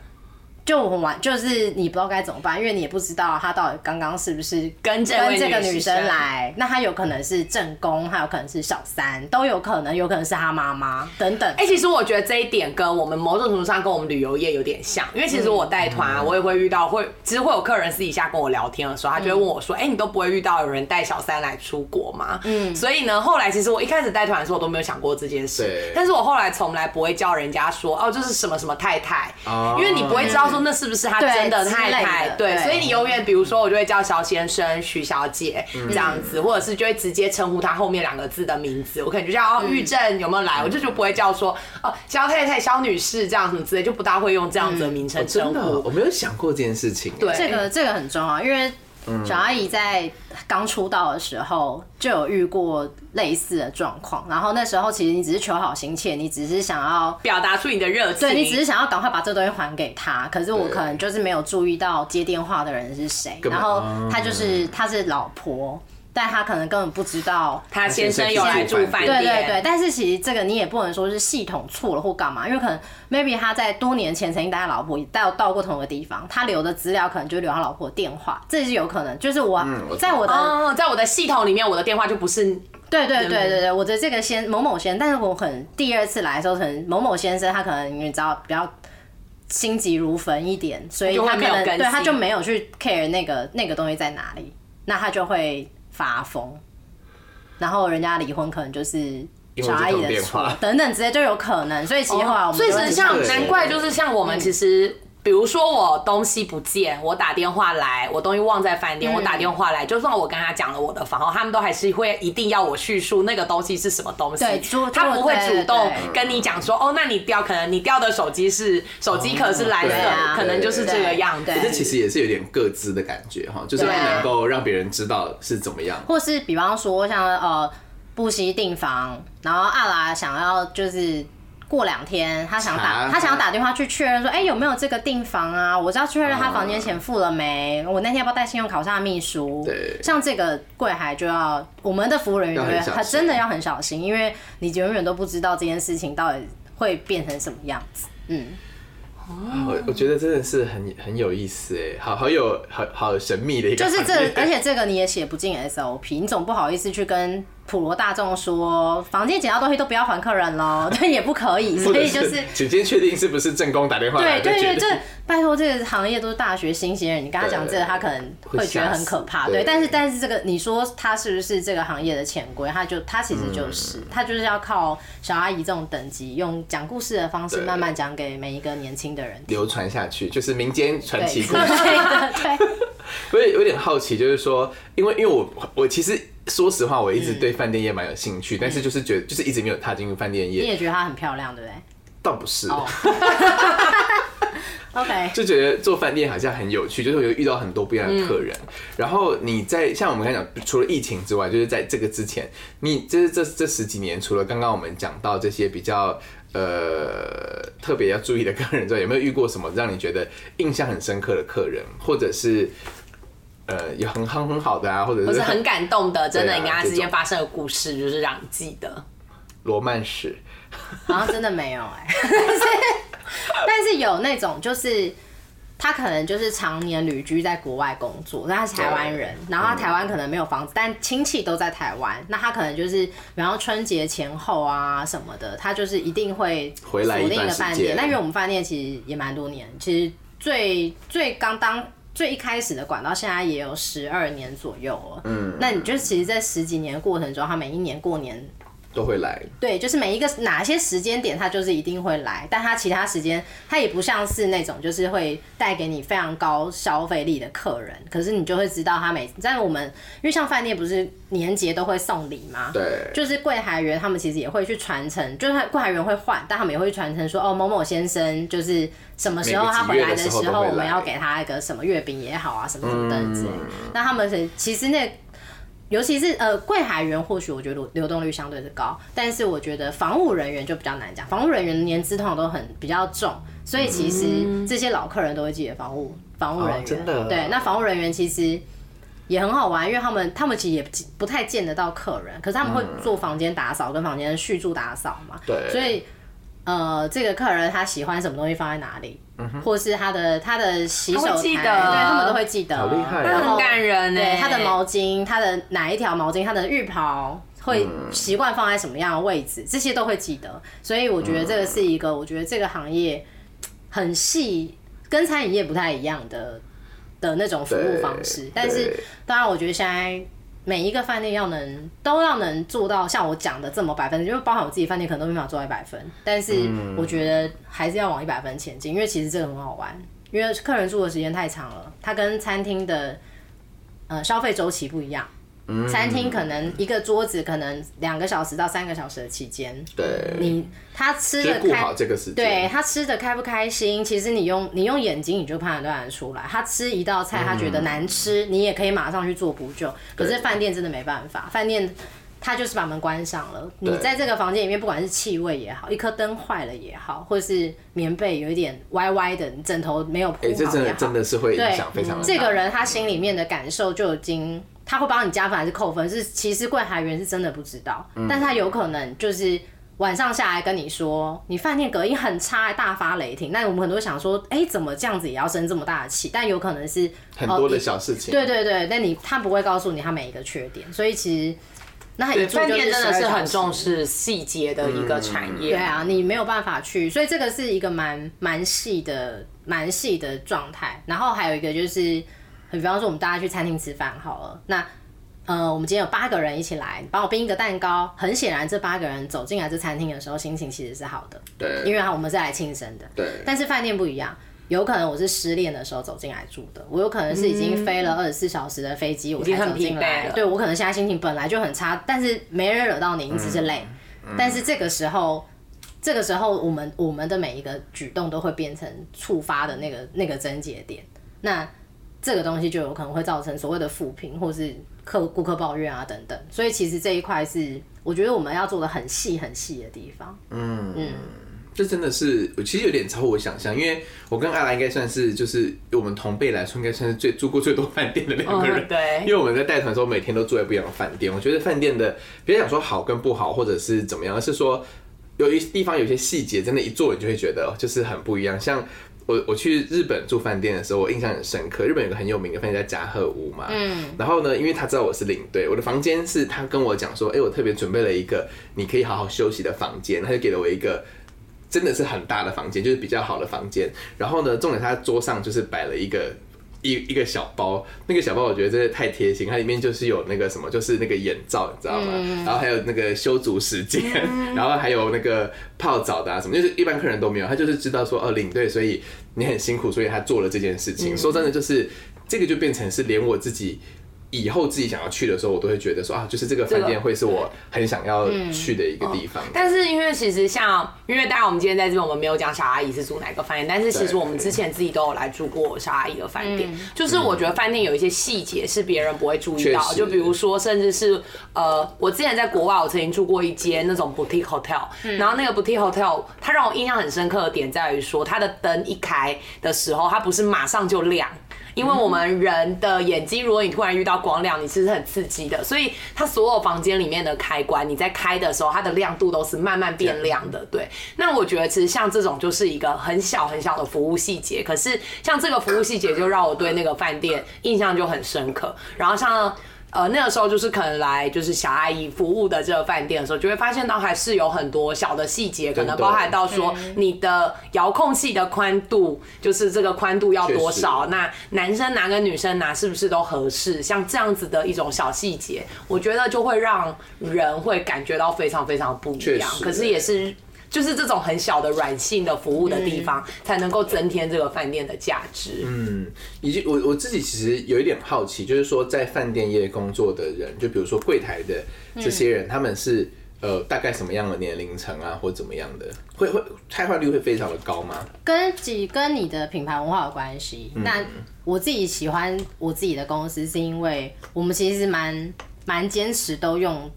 就很玩，就是你不知道该怎么办，因为你也不知道他到底刚刚是不是跟这个女生来，那他有可能是正宫，还有可能是小三，都有可能，有可能是他妈妈等等。哎，其实我觉得这一点跟我们某种程度上跟我们旅游业有点像，因为其实我带团，我也会遇到，会其实会有客人私底下跟我聊天的时候，他就会问我说：“哎，你都不会遇到有人带小三来出国吗？”嗯，所以呢，后来其实我一开始带团的时候，我都没有想过这件事，但是我后来从来不会叫人家说：“哦，这是什么什么太太”，哦因为你不会知道说那是不是他真。的太太对，所以你永远比如说我就会叫肖先生、徐小姐这样子，或者是就会直接称呼他后面两个字的名字，我可能就叫哦玉正有没有来，我就就不会叫说哦肖太太、肖女士这样什么之类，就不大会用这样子的名称称呼。我没有想过这件事情，对这个这个很重要，因为。小阿姨在刚出道的时候就有遇过类似的状况，然后那时候其实你只是求好心切，你只是想要表达出你的热情，对你只是想要赶快把这东西还给他。可是我可能就是没有注意到接电话的人是谁，然后他就是他是老婆。但他可能根本不知道他先生有来住饭店，对对对。但是其实这个你也不能说是系统错了或干嘛，因为可能 maybe 他在多年前曾经带他老婆到到过同一个地方，他留的资料可能就留他老婆电话，这是有可能。就是我在我的在我的系统里面，我的电话就不是对对对对对，我的这个先某某先，但是我可能第二次来的时候，可能某某先生他可能你知道比较心急如焚一点，所以他可能对他就没有去 care 那个那个东西在哪里，那他就会。发疯，然后人家离婚可能就是小阿姨的错，等等之类就有可能。所以其实后来我们，所以是像难怪就是像我们其实比如说我东西不见，我打电话来，我东西忘在饭店，我打电话来，就算我跟他讲了我的房号，他们都还是会一定要我叙述那个东西是什么东西。对，他不会主动跟你讲说，哦，那你掉，可能你掉的手机是手机壳是蓝色，可能就是这个样子。这其实也是有点各自的感觉哈，就是不能够让别人知道是怎么样。或是比方说像呃布西订房，然后阿拉想要就是。过两天，他想打，他想要打电话去确认说，哎，有没有这个订房啊？我知道确认他房间钱付了没？我那天要不要带信用卡上秘书？对，像这个柜台就要我们的服务人员，他真的要很小心，因为你永远都不知道这件事情到底会变成什么样子。嗯。我我觉得真的是很很有意思哎，好好有好好神秘的一个，就是这，而且这个你也写不进 SOP，你总不好意思去跟普罗大众说，房间捡到东西都不要还客人喽，(laughs) 对，也不可以，所以就是，请先确定是不是正宫打电话来对对对，这拜托，这个行业都是大学新鲜人，你跟他讲这个，他可能会觉得很可怕，对，但是但是这个你说他是不是这个行业的潜规，他就他其实就是，他就是要靠小阿姨这种等级，用讲故事的方式慢慢讲给每一个年轻的人。流传下去，就是民间传奇故事。对，(laughs) (laughs) 我也有点好奇，就是说，因为因为我我其实。说实话，我一直对饭店业蛮有兴趣，但是就是觉得就是一直没有踏进入饭店业。你也觉得它很漂亮，对不对？倒不是。(laughs) OK，就觉得做饭店好像很有趣，就是有遇到很多不一样的客人。然后你在像我们刚讲，除了疫情之外，就是在这个之前，你就是这这十几年，除了刚刚我们讲到这些比较呃特别要注意的客人之外，有没有遇过什么让你觉得印象很深刻的客人，或者是？呃，有很很很好的啊，或者是很感动的，真的，你跟他之间发生的故事，就是让你记得。罗曼史，好像真的没有哎，(laughs) 但是有那种，就是他可能就是常年旅居在国外工作，那他是台湾人，然后他台湾可能没有房子，但亲戚都在台湾，那他可能就是，然后春节前后啊什么的，他就是一定会回来一个饭店。那因为我们饭店其实也蛮多年，其实最最刚当。最一开始的管到现在也有十二年左右了，嗯，那你就其实，在十几年过程中，他每一年过年。都会来，对，就是每一个哪些时间点，他就是一定会来，但他其他时间，他也不像是那种就是会带给你非常高消费力的客人，可是你就会知道他每在我们，因为像饭店不是年节都会送礼吗？对，就是柜台员他们其实也会去传承，就是柜台员会换，但他们也会去传承说，哦，某某先生就是什么时候他回来的时候，我们要给他一个什么月饼也好啊，什么什么等之类。那他们是其实那。尤其是呃，柜海员或许我觉得流动率相对是高，但是我觉得防务人员就比较难讲。防务人员的年资通常都很比较重，所以其实这些老客人都会记得防务防务人员。真的。对，那防务人员其实也很好玩，因为他们他们其实也不太见得到客人，可是他们会做房间打扫跟房间续住打扫嘛。对。所以。呃，这个客人他喜欢什么东西放在哪里，或是他的他的洗手台，对他们都会记得，好厉害，很感人对他的毛巾，他的哪一条毛巾，他的浴袍会习惯放在什么样的位置，这些都会记得。所以我觉得这个是一个，我觉得这个行业很细，跟餐饮业不太一样的的那种服务方式。但是当然，我觉得现在。每一个饭店要能都要能做到像我讲的这么百分，因为包含我自己饭店可能都没法做到一百分，但是我觉得还是要往一百分前进，因为其实这个很好玩，因为客人住的时间太长了，它跟餐厅的呃消费周期不一样。餐厅可能一个桌子可能两个小时到三个小时的期间，对，你他吃的开这个时间，对他吃的开不开心，其实你用你用眼睛你就判断得出来。他吃一道菜他觉得难吃，你也可以马上去做补救。可是饭店真的没办法，饭店他就是把门关上了。你在这个房间里面，不管是气味也好，一颗灯坏了也好，或者是棉被有一点歪歪的，枕头没有铺好，这真的真的是会影响非常。这个人他心里面的感受就已经。他会帮你加分还是扣分？是其实柜台员是真的不知道，但他有可能就是晚上下来跟你说，你饭店隔音很差，大发雷霆。那我们很多想说，哎，怎么这样子也要生这么大的气？但有可能是很多的小事情。对对对，但你他不会告诉你他每一个缺点，所以其实那一饭店真的是很重视细节的一个产业。对啊，你没有办法去，所以这个是一个蛮蛮细的、蛮细的状态。然后还有一个就是。比方说，我们大家去餐厅吃饭好了，那呃，我们今天有八个人一起来，帮我冰一个蛋糕。很显然，这八个人走进来这餐厅的时候，心情其实是好的，对，因为我们是来庆生的，对。但是饭店不一样，有可能我是失恋的时候走进来住的，我有可能是已经飞了二十四小时的飞机，我才走进来。对我可能现在心情本来就很差，但是没人惹到你，你只是累。但是这个时候，这个时候我们我们的每一个举动都会变成触发的那个那个症结点。那这个东西就有可能会造成所谓的负评，或是客顾客抱怨啊等等。所以其实这一块是我觉得我们要做的很细很细的地方。嗯嗯。这真的是，其实有点超乎我想象，因为我跟阿拉应该算是，就是我们同辈来说，应该算是最住过最多饭店的两个人。对。因为我们在带团的时候，每天都住在不一样的饭店。我觉得饭店的，别想说好跟不好，或者是怎么样，而是说有一地方有些细节，真的，一做你就会觉得就是很不一样。像我我去日本住饭店的时候，我印象很深刻。日本有个很有名的饭店叫加贺屋嘛。嗯。然后呢，因为他知道我是领队，我的房间是他跟我讲说，哎，我特别准备了一个你可以好好休息的房间，他就给了我一个。真的是很大的房间，就是比较好的房间。然后呢，重点他桌上就是摆了一个一一个小包，那个小包我觉得真的太贴心，它里面就是有那个什么，就是那个眼罩，你知道吗？然后还有那个修足时间，(laughs) 然后还有那个泡澡的啊什么，就是一般客人都没有。他就是知道说，哦，领队，所以你很辛苦，所以他做了这件事情。说真的，就是这个就变成是连我自己。以后自己想要去的时候，我都会觉得说啊，就是这个饭店会是我很想要去的一个地方。但是因为其实像，因为当然我们今天在这边，我们没有讲小阿姨是住哪个饭店，但是其实我们之前自己都有来住过小阿姨的饭店。就是我觉得饭店有一些细节是别人不会注意到，就比如说，甚至是呃，我之前在国外，我曾经住过一间那种 boutique hotel，然后那个 boutique hotel，它让我印象很深刻的点在于说，它的灯一开的时候，它不是马上就亮。因为我们人的眼睛，如果你突然遇到光亮，你其实很刺激的。所以它所有房间里面的开关，你在开的时候，它的亮度都是慢慢变亮的。对，那我觉得其实像这种就是一个很小很小的服务细节，可是像这个服务细节就让我对那个饭店印象就很深刻。然后像。呃，那个时候就是可能来就是小阿姨服务的这个饭店的时候，就会发现到还是有很多小的细节，可能包含到说你的遥控器的宽度，就是这个宽度要多少，那男生拿跟女生拿是不是都合适？像这样子的一种小细节，我觉得就会让人会感觉到非常非常不一样。可是也是。就是这种很小的软性的服务的地方，才能够增添这个饭店的价值。嗯，以及我我自己其实有一点好奇，就是说在饭店业工作的人，就比如说柜台的这些人，他们是呃大概什么样的年龄层啊，或怎么样的？会会汰换率会非常的高吗？跟几跟你的品牌文化有关系。那我自己喜欢我自己的公司，是因为我们其实蛮蛮坚持都用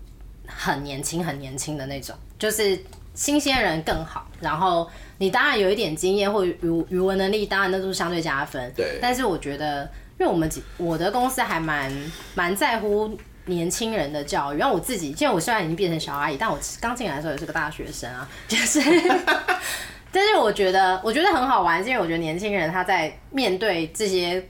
很年轻很年轻的那种，就是。新鲜人更好，然后你当然有一点经验或语语文能力，当然那都是相对加分。对。但是我觉得，因为我们我的公司还蛮蛮在乎年轻人的教育。然后我自己，现在我虽然已经变成小阿姨，但我刚进来的时候也是个大学生啊，(laughs) 就是。(laughs) 但是我觉得，我觉得很好玩，是因为我觉得年轻人他在面对这些。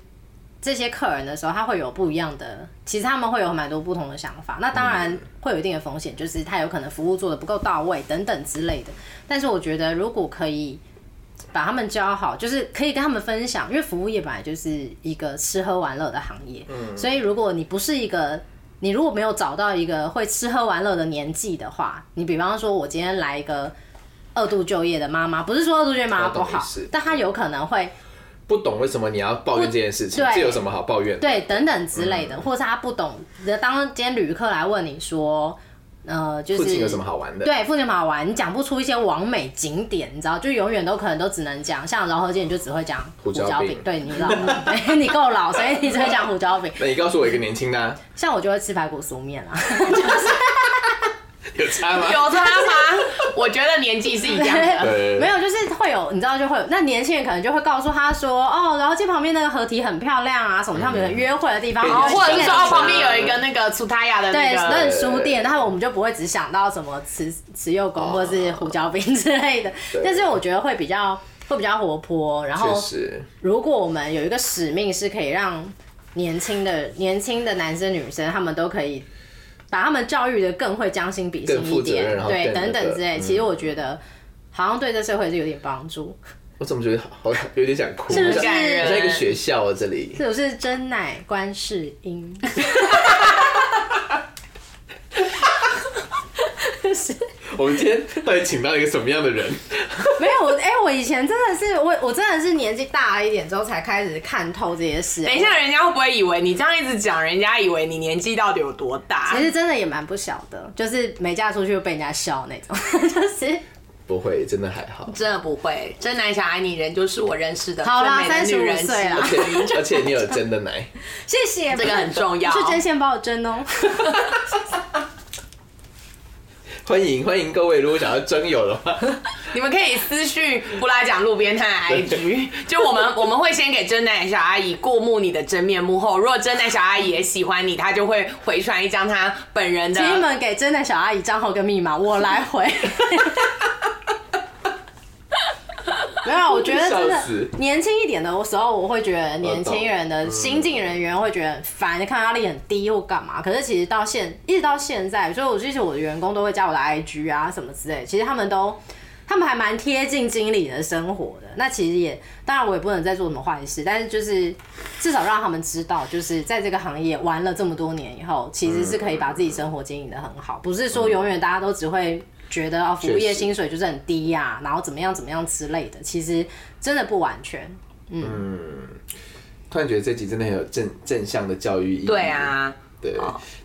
这些客人的时候，他会有不一样的，其实他们会有蛮多不同的想法。那当然会有一定的风险，就是他有可能服务做的不够到位等等之类的。但是我觉得，如果可以把他们教好，就是可以跟他们分享，因为服务业本来就是一个吃喝玩乐的行业。嗯。所以如果你不是一个，你如果没有找到一个会吃喝玩乐的年纪的话，你比方说，我今天来一个二度就业的妈妈，不是说二度就业妈妈不好，但她有可能会。不懂为什么你要抱怨这件事情？这有什么好抱怨？对，等等之类的，或者是他不懂。当今天旅客来问你说，呃，就是附近有什么好玩的？对，附近好玩，你讲不出一些完美景点，你知道，就永远都可能都只能讲，像饶河街，你就只会讲胡椒饼。对，你老，(laughs) 你够老，所以你只会讲胡椒饼。(laughs) 那你告诉我一个年轻的，像我就会吃排骨酥面啊。(laughs) (laughs) 有差吗？有差吗？(laughs) 我觉得年纪是一样的，没有，就是会有，你知道就会有。那年轻人可能就会告诉他说，哦，然后这旁边那个河堤很漂亮啊，什么他们约会的地方，或者是说哦，旁边有一个那个楚塔亚的对，那书店，然后我们就不会只想到什么慈慈幼宫或者是胡椒饼之类的。但是我觉得会比较会比较活泼。然后，如果我们有一个使命，是可以让年轻的年轻的男生女生他们都可以。把他们教育的更会将心比心一点，对，等等之类。其实我觉得好像对这社会是有点帮助。(laughs) 我怎么觉得好有点想哭？是不是？在一个学校啊，这里是不是真乃观世音？(laughs) (laughs) (laughs) 我们今天到底请到一个什么样的人？(laughs) 没有我哎，我以前真的是我，我真的是年纪大了一点之后才开始看透这些事。等一下，人家会不会以为你这样一直讲，人家以为你年纪到底有多大？其实真的也蛮不小的，就是没嫁出去就被人家笑那种，(laughs) 就是。不会，真的还好，真的不会。真奶小爱你人就是我认识的好啦，三十五岁了，而且而且你有真的奶，谢谢，这个很重要，是针线帮我针哦。(laughs) 欢迎欢迎各位，如果想要征友的话，(laughs) 你们可以私讯布拉讲路边摊 IG，(laughs) 就我们我们会先给真奶小阿姨过目你的真面目后，如果真奶小阿姨也喜欢你，她就会回传一张她本人的。请你们给真奶小阿姨账号跟密码，我来回。(laughs) 没有，我觉得真的年轻一点的时候，我会觉得年轻人的新进人员会觉得很烦，你看压力很低或干嘛。可是其实到现一直到现在，所以我其实我的员工都会加我的 IG 啊什么之类，其实他们都他们还蛮贴近经理的生活的。那其实也当然我也不能再做什么坏事，但是就是至少让他们知道，就是在这个行业玩了这么多年以后，其实是可以把自己生活经营的很好，不是说永远大家都只会。觉得啊，服务业薪水就是很低呀，然后怎么样怎么样之类的，其实真的不完全。嗯，突然觉得这集真的很有正正向的教育意义。对啊，对。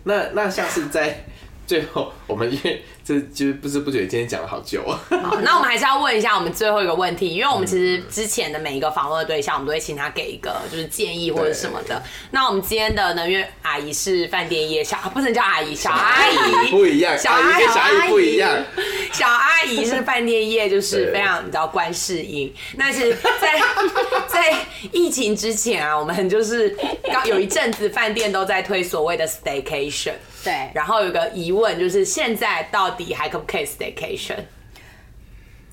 那那像是在。最后，我们因为这就是不知不觉今天讲了好久啊。好，(laughs) 那我们还是要问一下我们最后一个问题，因为我们其实之前的每一个访问的对象，我们都会请他给一个就是建议或者什么的。那我们今天的能源阿姨是饭店业小，不能叫阿姨，小阿姨不一样，小阿姨小阿姨不一样，小阿姨是饭店业，就是非常你知道观世音。那是在 (laughs) 在疫情之前啊，我们就是刚有一阵子饭店都在推所谓的 staycation。对，然后有个疑问就是，现在到底还可不可以 staycation？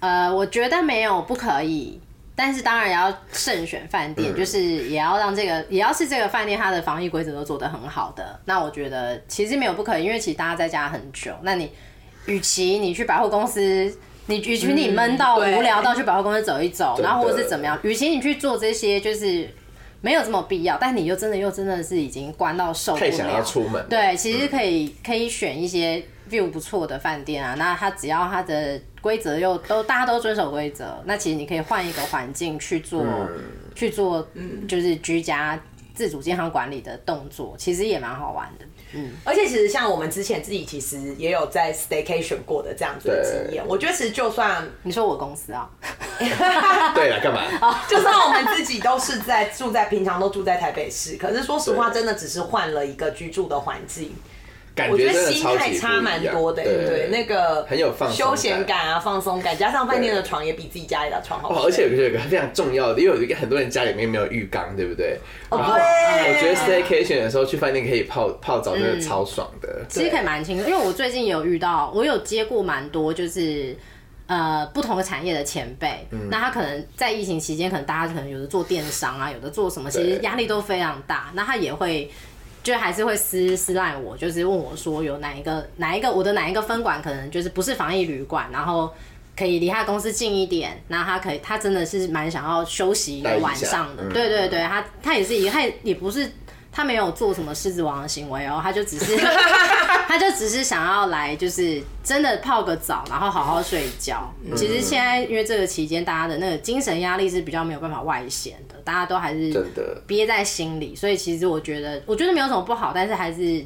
呃，我觉得没有不可以，但是当然也要慎选饭店，就是也要让这个，也要是这个饭店它的防疫规则都做得很好的。那我觉得其实没有不可以，因为其实大家在家很久，那你与其你去百货公司，你与其你闷到无聊到去百货公司走一走，然后或者是怎么样，与其你去做这些，就是。没有这么必要，但你又真的又真的是已经关到受不了，太想要出门。对，其实可以可以选一些 view 不错的饭店啊，那它只要它的规则又都大家都遵守规则，那其实你可以换一个环境去做去做，就是居家自主健康管理的动作，其实也蛮好玩的。嗯，而且其实像我们之前自己其实也有在 staycation 过的这样子的经验。我觉得其实就算你说我公司啊，(laughs) 对了，干嘛？(laughs) 就算我们自己都是在住在平常都住在台北市，可是说实话，真的只是换了一个居住的环境。感觉得心态差蛮多的，对对，那个很有放休闲感啊，放松感，加上饭店的床也比自己家里的床好。而且有一个非常重要的，因为有一个很多人家里面没有浴缸，对不对？然后我觉得 staycation 的时候去饭店可以泡泡澡，真的超爽的。其实可以蛮轻松，因为我最近也有遇到，我有接过蛮多就是呃不同的产业的前辈，那他可能在疫情期间，可能大家可能有的做电商啊，有的做什么，其实压力都非常大，那他也会。就还是会私私赖我，就是问我说有哪一个哪一个我的哪一个分管可能就是不是防疫旅馆，然后可以离他公司近一点，那他可以他真的是蛮想要休息一个晚上的，对对对，他他也是一个他也不是。他没有做什么狮子王的行为哦，他就只是，(laughs) 他就只是想要来，就是真的泡个澡，然后好好睡觉。其实现在因为这个期间，大家的那个精神压力是比较没有办法外显的，大家都还是憋在心里。所以其实我觉得，我觉得没有什么不好，但是还是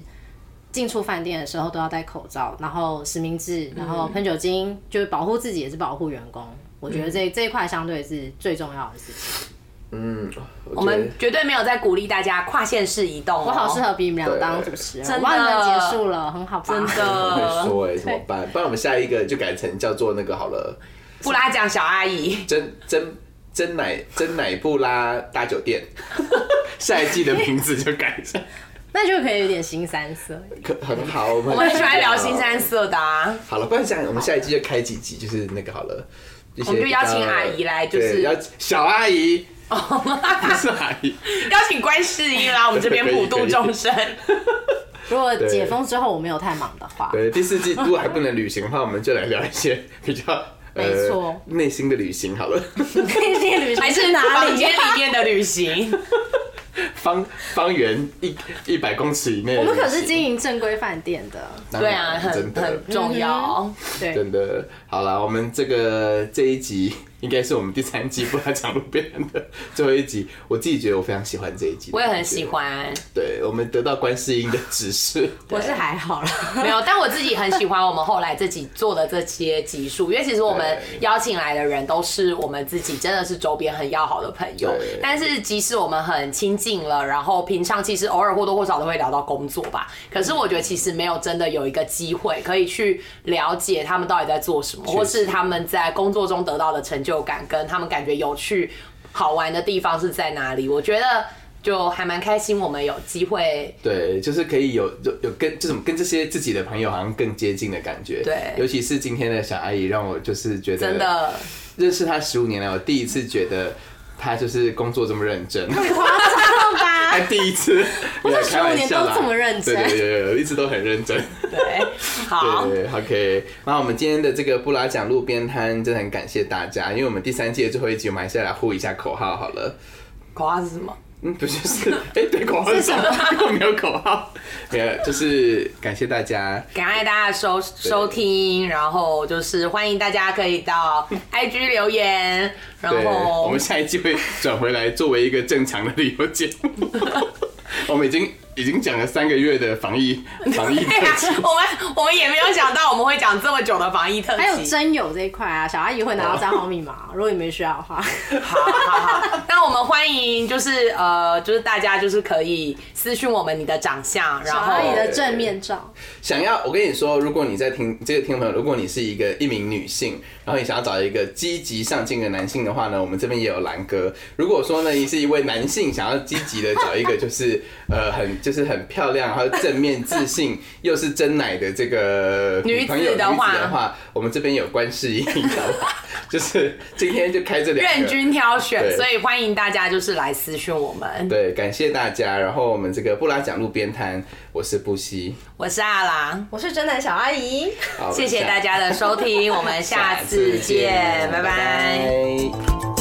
进出饭店的时候都要戴口罩，然后实名制，然后喷酒精，就是保护自己也是保护员工。我觉得这这一块相对是最重要的事情。嗯，我们绝对没有在鼓励大家跨县市移动。我好适合比你们俩当主持人，真的结束了，很好，真的。说哎，怎么办？不然我们下一个就改成叫做那个好了，布拉奖小阿姨，真真真奶真奶布拉大酒店，(laughs) 下一季的名字就改成，(laughs) 那就可以有点新三色，可很好。我们很喜欢聊新三色的啊。好了，不然这样，我们下一季就开几集，就是那个好了，我们就邀请阿姨来，就是要小阿姨。不是阿姨，邀请观世音啦，我们这边普度众生。(laughs) 如果解封之后我没有太忙的话，对第四季如果还不能旅行的话，我们就来聊一些比较没错内心的旅行好了。内心旅行还是哪里？房间里面的旅行。(laughs) 方方圆一一百公尺以内。我们可是经营正规饭店的，对啊，很很重要。对，真的。好了，我们这个这一集。应该是我们第三季不来讲路边的最后一集，我自己觉得我非常喜欢这一集，我也很喜欢。对，我们得到观世音的指示，(laughs) 我是还好了，没有，但我自己很喜欢我们后来自己做的这些集数，因为其实我们邀请来的人都是我们自己真的是周边很要好的朋友，但是即使我们很亲近了，然后平常其实偶尔或多或少都会聊到工作吧，可是我觉得其实没有真的有一个机会可以去了解他们到底在做什么，或是他们在工作中得到的成就。就感跟他们感觉有趣、好玩的地方是在哪里？我觉得就还蛮开心，我们有机会，对，就是可以有有有跟这种跟这些自己的朋友好像更接近的感觉。对，尤其是今天的小阿姨，让我就是觉得真的认识她十五年来，我第一次觉得她就是工作这么认真。(laughs) 还第一次，我这十五年都这么认真，对对对，一直都很认真。对，好，对，OK。那我们今天的这个布拉奖路边摊，真的很感谢大家，因为我们第三季的最后一集，我们还是要来呼一下口号好了。口号是什么？嗯，不就是，哎，对，(laughs) 口号是什么？没有口号，(laughs) 没有，就是感谢大家，感谢大家收收听，然后就是欢迎大家可以到 (laughs) IG 留言，然后我们下一季会转回来作为一个正常的旅游节目，我们已经。已经讲了三个月的防疫 (laughs) 防疫特辑，我们我们也没有想到我们会讲这么久的防疫特辑。还有真有这一块啊，小阿姨会拿到账号密码，如果你们需要的话。好好好，那我们欢迎就是呃，就是大家就是可以私讯我们你的长相，然后你的正面照。想要我跟你说，如果你在听这个听众朋友，如果你是一个一名女性，然后你想要找一个积极上进的男性的话呢，我们这边也有蓝哥。如果说呢，你是一位男性，想要积极的找一个就是呃很。就 (laughs) 是很漂亮，还有正面自信，(laughs) 又是真奶的这个女朋友的话，我们这边有观世音，就是今天就开这两任君挑选，所以欢迎大家就是来私讯我们。对，感谢大家。然后我们这个布拉讲路边摊，我是布西，我是阿郎，我是真奶小阿姨。谢谢大家的收听，我们下次见，拜拜。